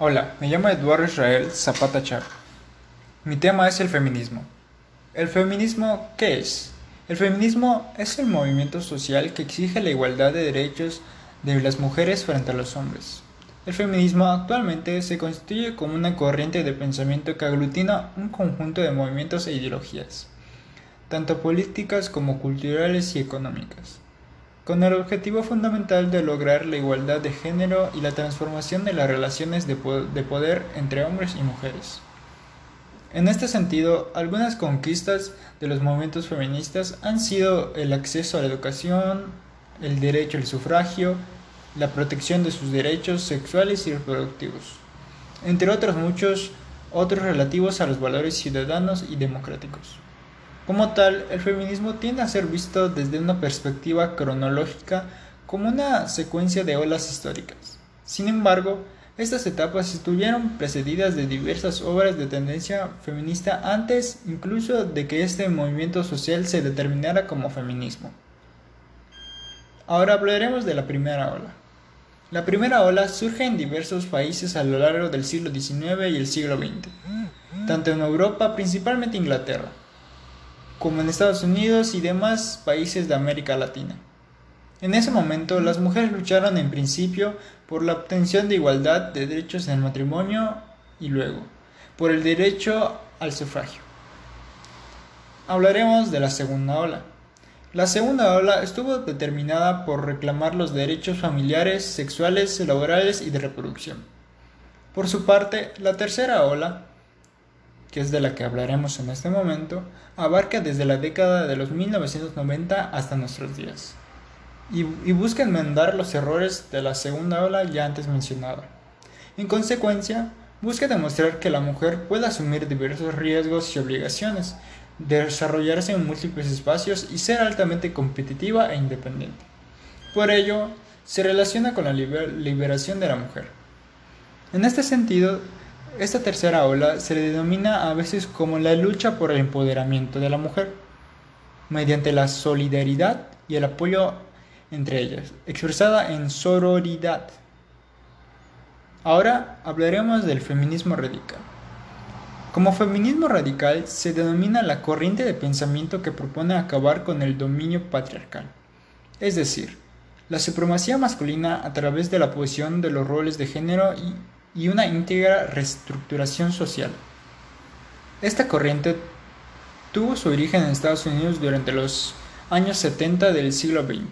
Hola, me llamo Eduardo Israel Zapata Char. Mi tema es el feminismo. ¿El feminismo qué es? El feminismo es el movimiento social que exige la igualdad de derechos de las mujeres frente a los hombres. El feminismo actualmente se constituye como una corriente de pensamiento que aglutina un conjunto de movimientos e ideologías, tanto políticas como culturales y económicas con el objetivo fundamental de lograr la igualdad de género y la transformación de las relaciones de, poder entre hombres y mujeres. En este sentido, algunas conquistas de los movimientos feministas han sido el acceso a la educación, el derecho al sufragio, la protección de sus derechos sexuales y reproductivos, entre otros muchos otros relativos a los valores ciudadanos y democráticos. Como tal, el feminismo tiende a ser visto desde una perspectiva cronológica como una secuencia de olas históricas. Sin embargo, estas etapas estuvieron precedidas de diversas obras de tendencia feminista antes incluso de que este movimiento social se determinara como feminismo. Ahora hablaremos de la primera ola. La primera ola surge en diversos países a lo largo del siglo XIX y el siglo XX, tanto en Europa, principalmente Inglaterra, como en Estados Unidos y demás países de América Latina. En ese momento, las mujeres lucharon en principio por la obtención de igualdad de derechos en el matrimonio y luego por el derecho al sufragio. Hablaremos de la segunda ola. La segunda ola estuvo determinada por reclamar los derechos familiares, sexuales, laborales y de reproducción. Por su parte, la tercera ola que es de la que hablaremos en este momento, abarca desde la década de los 1990 hasta nuestros días, y, busca enmendar los errores de la segunda ola ya antes mencionada. En consecuencia, busca demostrar que la mujer puede asumir diversos riesgos y obligaciones, desarrollarse en múltiples espacios y ser altamente competitiva e independiente. Por ello, se relaciona con la liberación de la mujer. En este sentido, esta tercera ola se le denomina a veces como la lucha por el empoderamiento de la mujer, mediante la solidaridad y el apoyo entre ellas, expresada en sororidad. Ahora hablaremos del feminismo radical. Como feminismo radical se denomina la corriente de pensamiento que propone acabar con el dominio patriarcal, es decir, la supremacía masculina a través de la posición de los roles de género y y una íntegra reestructuración social. Esta corriente tuvo su origen en Estados Unidos durante los años 70 del siglo XX.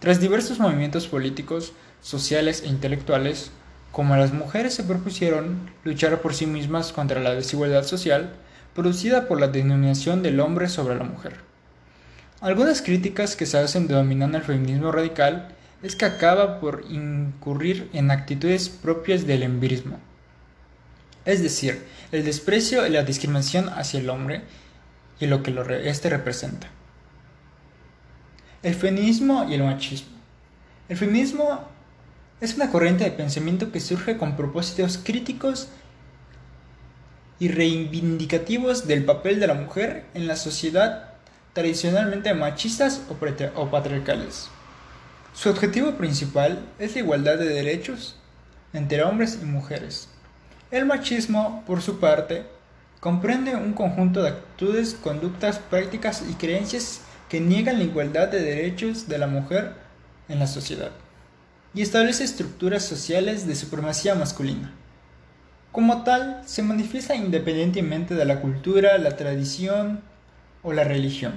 Tras diversos movimientos políticos, sociales e intelectuales, como las mujeres se propusieron luchar por sí mismas contra la desigualdad social producida por la denominación del hombre sobre la mujer. Algunas críticas que se hacen denominando el feminismo radical es que acaba por incurrir en actitudes propias del empirismo, es decir, el desprecio y la discriminación hacia el hombre y lo que lo este representa. El feminismo y el machismo. El feminismo es una corriente de pensamiento que surge con propósitos críticos y reivindicativos del papel de la mujer en la sociedad tradicionalmente machistas o patriarcales. Su objetivo principal es la igualdad de derechos entre hombres y mujeres. El machismo, por su parte, comprende un conjunto de actitudes, conductas, prácticas y creencias que niegan la igualdad de derechos de la mujer en la sociedad y establece estructuras sociales de supremacía masculina. Como tal, se manifiesta independientemente de la cultura, la tradición o la religión.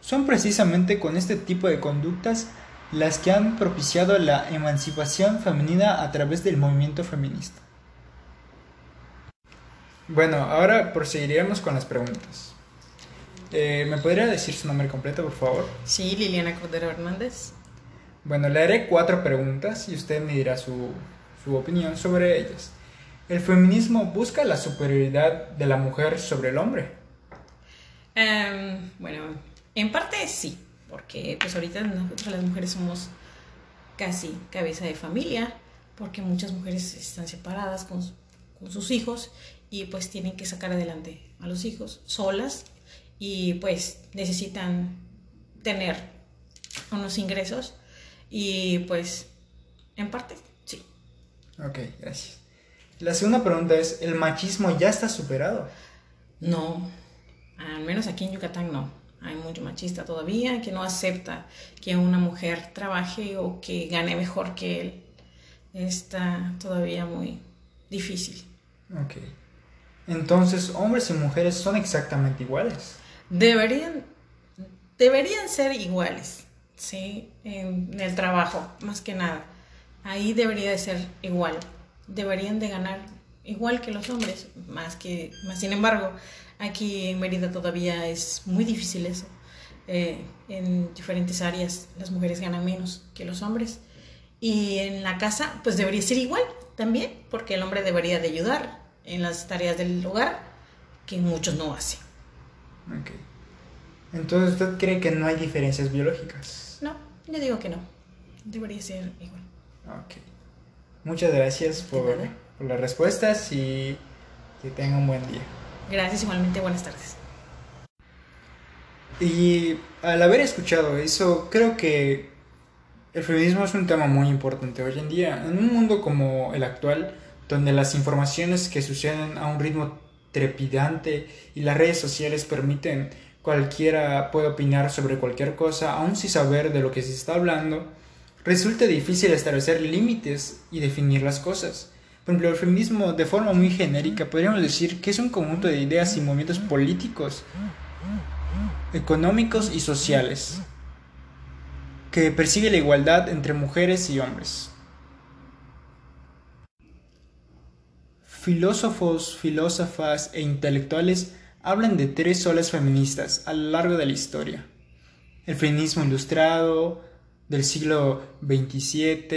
Son precisamente con este tipo de conductas las que han propiciado la emancipación femenina a través del movimiento feminista. Bueno, ahora proseguiremos con las preguntas. Eh, ¿Me podría decir su nombre completo, por favor? Sí, Liliana Cordero Hernández. Bueno, le haré cuatro preguntas y usted me dirá su, su opinión sobre ellas. ¿El feminismo busca la superioridad de la mujer sobre el hombre? Em, bueno, en parte sí porque pues ahorita nosotros las mujeres somos casi cabeza de familia, porque muchas mujeres están separadas con, con sus hijos y pues tienen que sacar adelante a los hijos solas y pues necesitan tener unos ingresos y pues en parte sí. Ok, gracias. La segunda pregunta es, ¿el machismo ya está superado? No, al menos aquí en Yucatán no. Hay mucho machista todavía que no acepta que una mujer trabaje o que gane mejor que él. Está todavía muy difícil. Ok. Entonces, hombres y mujeres son exactamente iguales. Deberían, deberían ser iguales, ¿sí? En el trabajo, más que nada. Ahí debería de ser igual. Deberían de ganar igual que los hombres, más que, más sin embargo, aquí en Mérida todavía es muy difícil eso. Eh, en diferentes áreas las mujeres ganan menos que los hombres. Y en la casa, pues debería ser igual también, porque el hombre debería de ayudar en las tareas del hogar que muchos no hacen. Ok. Entonces, ¿usted cree que no hay diferencias biológicas? No, yo digo que no. Debería ser igual. Ok. Muchas gracias por, por las respuestas y que tenga un buen día. Gracias, igualmente. Buenas tardes. Y al haber escuchado eso, creo que el feminismo es un tema muy importante hoy en día. En un mundo como el actual, donde las informaciones que suceden a un ritmo trepidante y las redes sociales permiten cualquiera puede opinar sobre cualquier cosa, aun sin saber de lo que se está hablando, resulta difícil establecer límites y definir las cosas. Por ejemplo, el feminismo de forma muy genérica podríamos decir que es un conjunto de ideas y movimientos políticos, económicos y sociales que persigue la igualdad entre mujeres y hombres. Filósofos, filósofas e intelectuales hablan de tres olas feministas a lo largo de la historia. El feminismo ilustrado del siglo XXVII,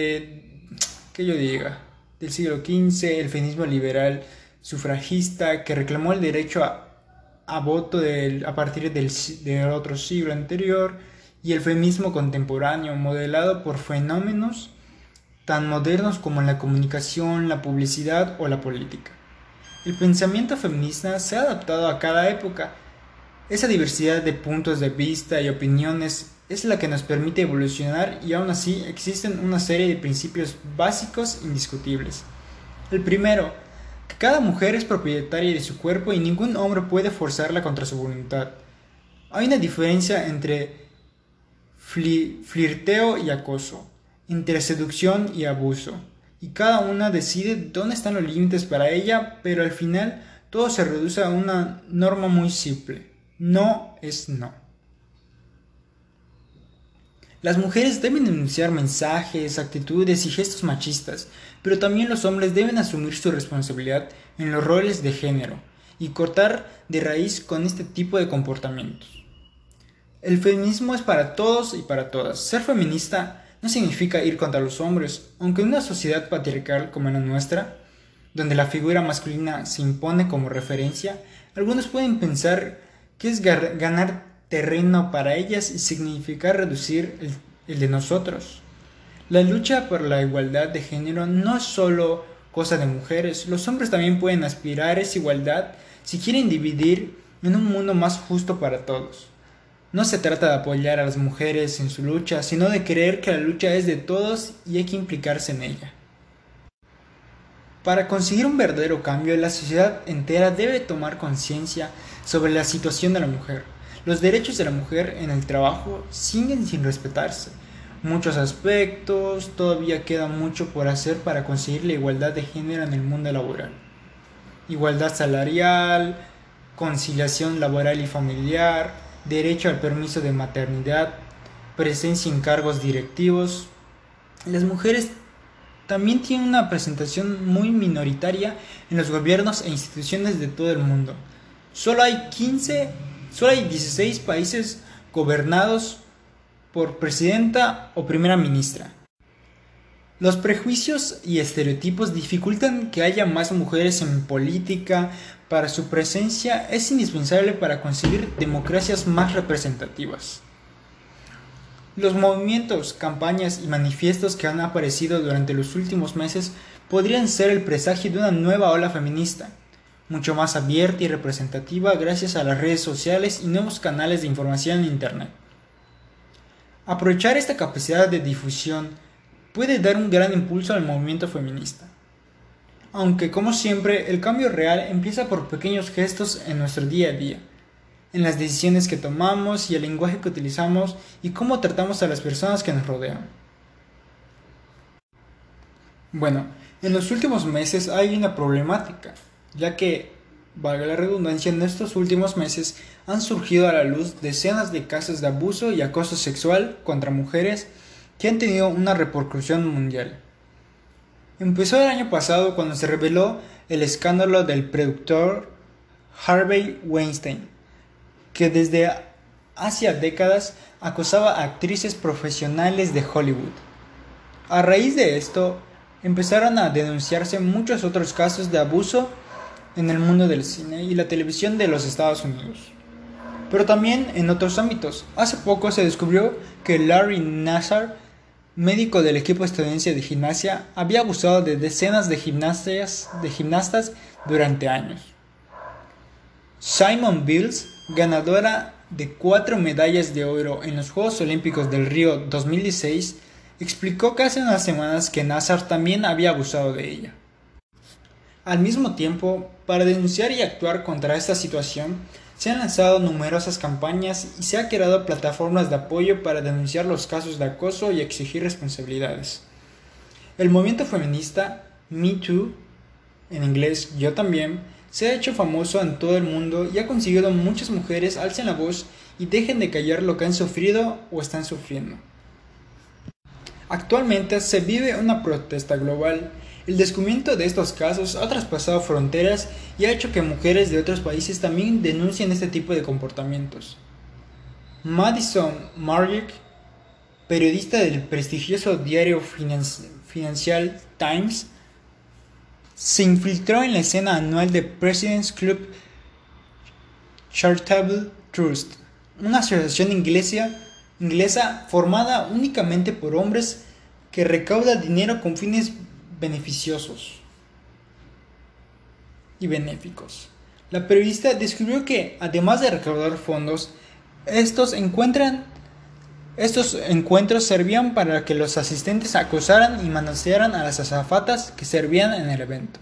que yo diga, del siglo XV, el feminismo liberal sufragista que reclamó el derecho a, voto a partir del, del otro siglo anterior, y el feminismo contemporáneo, modelado por fenómenos tan modernos como la comunicación, la publicidad o la política. El pensamiento feminista se ha adaptado a cada época. Esa diversidad de puntos de vista y opiniones es la que nos permite evolucionar y aún así existen una serie de principios básicos indiscutibles. El primero, que cada mujer es propietaria de su cuerpo y ningún hombre puede forzarla contra su voluntad. Hay una diferencia entre flirteo y acoso, entre seducción y abuso, y cada una decide dónde están los límites para ella, pero al final todo se reduce a una norma muy simple. No es no. Las mujeres deben denunciar mensajes, actitudes y gestos machistas, pero también los hombres deben asumir su responsabilidad en los roles de género y cortar de raíz con este tipo de comportamientos. El feminismo es para todos y para todas. Ser feminista no significa ir contra los hombres, aunque en una sociedad patriarcal como la nuestra, donde la figura masculina se impone como referencia, algunos pueden pensar que es ganar terreno para ellas y significar reducir el, el de nosotros. La lucha por la igualdad de género no es solo cosa de mujeres, los hombres también pueden aspirar a esa igualdad si quieren dividir en un mundo más justo para todos. No se trata de apoyar a las mujeres en su lucha, sino de creer que la lucha es de todos y hay que implicarse en ella. Para conseguir un verdadero cambio, la sociedad entera debe tomar conciencia sobre la situación de la mujer. Los derechos de la mujer en el trabajo siguen sin respetarse. Muchos aspectos, todavía queda mucho por hacer para conseguir la igualdad de género en el mundo laboral. Igualdad salarial, conciliación laboral y familiar, derecho al permiso de maternidad, presencia en cargos directivos. Las mujeres también tienen una presentación muy minoritaria en los gobiernos e instituciones de todo el mundo. Solo hay 15, solo hay 16 países gobernados por presidenta o primera ministra. Los prejuicios y estereotipos dificultan que haya más mujeres en política, para su presencia es indispensable para conseguir democracias más representativas. Los movimientos, campañas y manifiestos que han aparecido durante los últimos meses podrían ser el presagio de una nueva ola feminista, mucho más abierta y representativa gracias a las redes sociales y nuevos canales de información en Internet. Aprovechar esta capacidad de difusión puede dar un gran impulso al movimiento feminista. aunque como siempre el cambio real empieza por pequeños gestos en nuestro día a día, en las decisiones que tomamos y el lenguaje que utilizamos y cómo tratamos a las personas que nos rodean. Bueno, en los últimos meses hay una problemática, ya que, valga la redundancia, en estos últimos meses han surgido a la luz decenas de casos de abuso y acoso sexual contra mujeres que han tenido una repercusión mundial. Empezó el año pasado cuando se reveló el escándalo del productor Harvey Weinstein, que desde hace décadas acosaba a actrices profesionales de Hollywood. A raíz de esto, empezaron a denunciarse muchos otros casos de abuso en el mundo del cine y la televisión de los Estados Unidos. Pero también en otros ámbitos. Hace poco se descubrió que Larry Nassar médico del equipo estadounidense de gimnasia, había abusado de decenas de, gimnastas durante años. Simon Bills, ganadora de cuatro medallas de oro en los Juegos Olímpicos del Río 2016, explicó que hace unas semanas que Nazar también había abusado de ella. Al mismo tiempo, para denunciar y actuar contra esta situación, se han lanzado numerosas campañas y se han creado plataformas de apoyo para denunciar los casos de acoso y exigir responsabilidades. El movimiento feminista Me Too, en inglés Yo también, se ha hecho famoso en todo el mundo y ha conseguido muchas mujeres alcen la voz y dejen de callar lo que han sufrido o están sufriendo. Actualmente se vive una protesta global el descubrimiento de estos casos ha traspasado fronteras y ha hecho que mujeres de otros países también denuncien este tipo de comportamientos. Madison Margick, periodista del prestigioso diario Financial Times, se infiltró en la escena anual de President's Club Charitable Trust, una asociación inglesa, inglesa formada únicamente por hombres que recauda dinero con fines beneficiosos y benéficos. La periodista describió que, además de recaudar fondos, estos, encuentran, estos encuentros servían para que los asistentes acosaran y manosearan a las azafatas que servían en el evento.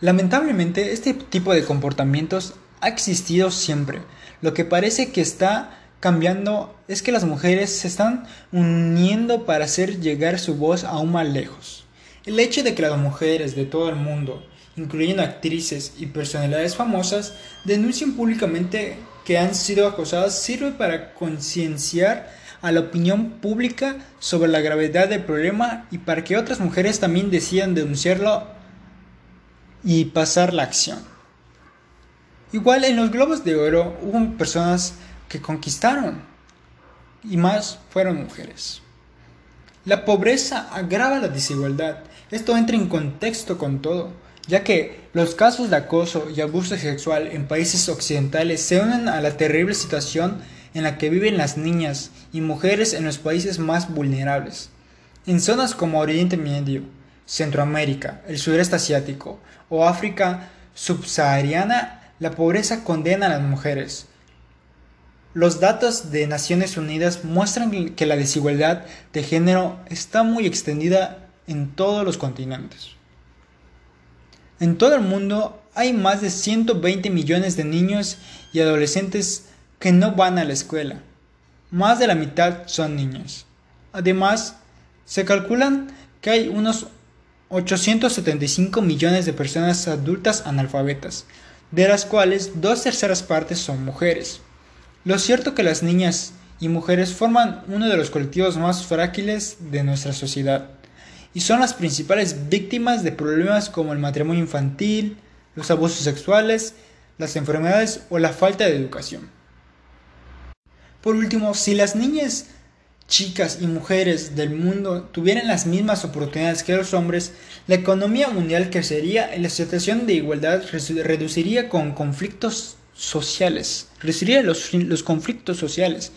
Lamentablemente, este tipo de comportamientos ha existido siempre, lo que parece que está cambiando es que las mujeres se están uniendo para hacer llegar su voz aún más lejos. El hecho de que las mujeres de todo el mundo, incluyendo actrices y personalidades famosas, denuncien públicamente que han sido acosadas sirve para concienciar a la opinión pública sobre la gravedad del problema y para que otras mujeres también decidan denunciarlo y pasar la acción. Igual en los globos de oro hubo personas que conquistaron, y más fueron mujeres. La pobreza agrava la desigualdad. Esto entra en contexto con todo, ya que los casos de acoso y abuso sexual en países occidentales se unen a la terrible situación en la que viven las niñas y mujeres en los países más vulnerables. En zonas como Oriente Medio, Centroamérica, el sureste asiático o África subsahariana, la pobreza condena a las mujeres, los datos de Naciones Unidas muestran que la desigualdad de género está muy extendida en todos los continentes. En todo el mundo hay más de 120 millones de niños y adolescentes que no van a la escuela. Más de la mitad son niños. Además, se calculan que hay unos 875 millones de personas adultas analfabetas, de las cuales dos terceras partes son mujeres. Lo cierto que las niñas y mujeres forman uno de los colectivos más frágiles de nuestra sociedad y son las principales víctimas de problemas como el matrimonio infantil, los abusos sexuales, las enfermedades o la falta de educación. Por último, si las niñas, chicas y mujeres del mundo tuvieran las mismas oportunidades que los hombres, la economía mundial crecería y la situación de igualdad reduciría con conflictos sociales, reduciría los, los conflictos sociales.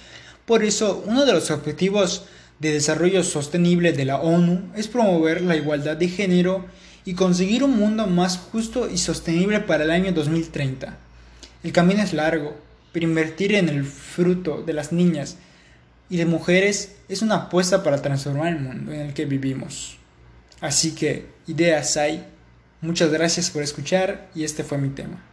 Por eso, uno de los objetivos de desarrollo sostenible de la ONU es promover la igualdad de género y conseguir un mundo más justo y sostenible para el año 2030. El camino es largo, pero invertir en el fruto de las niñas y de mujeres es una apuesta para transformar el mundo en el que vivimos. Así que ideas hay. Muchas gracias por escuchar y este fue mi tema.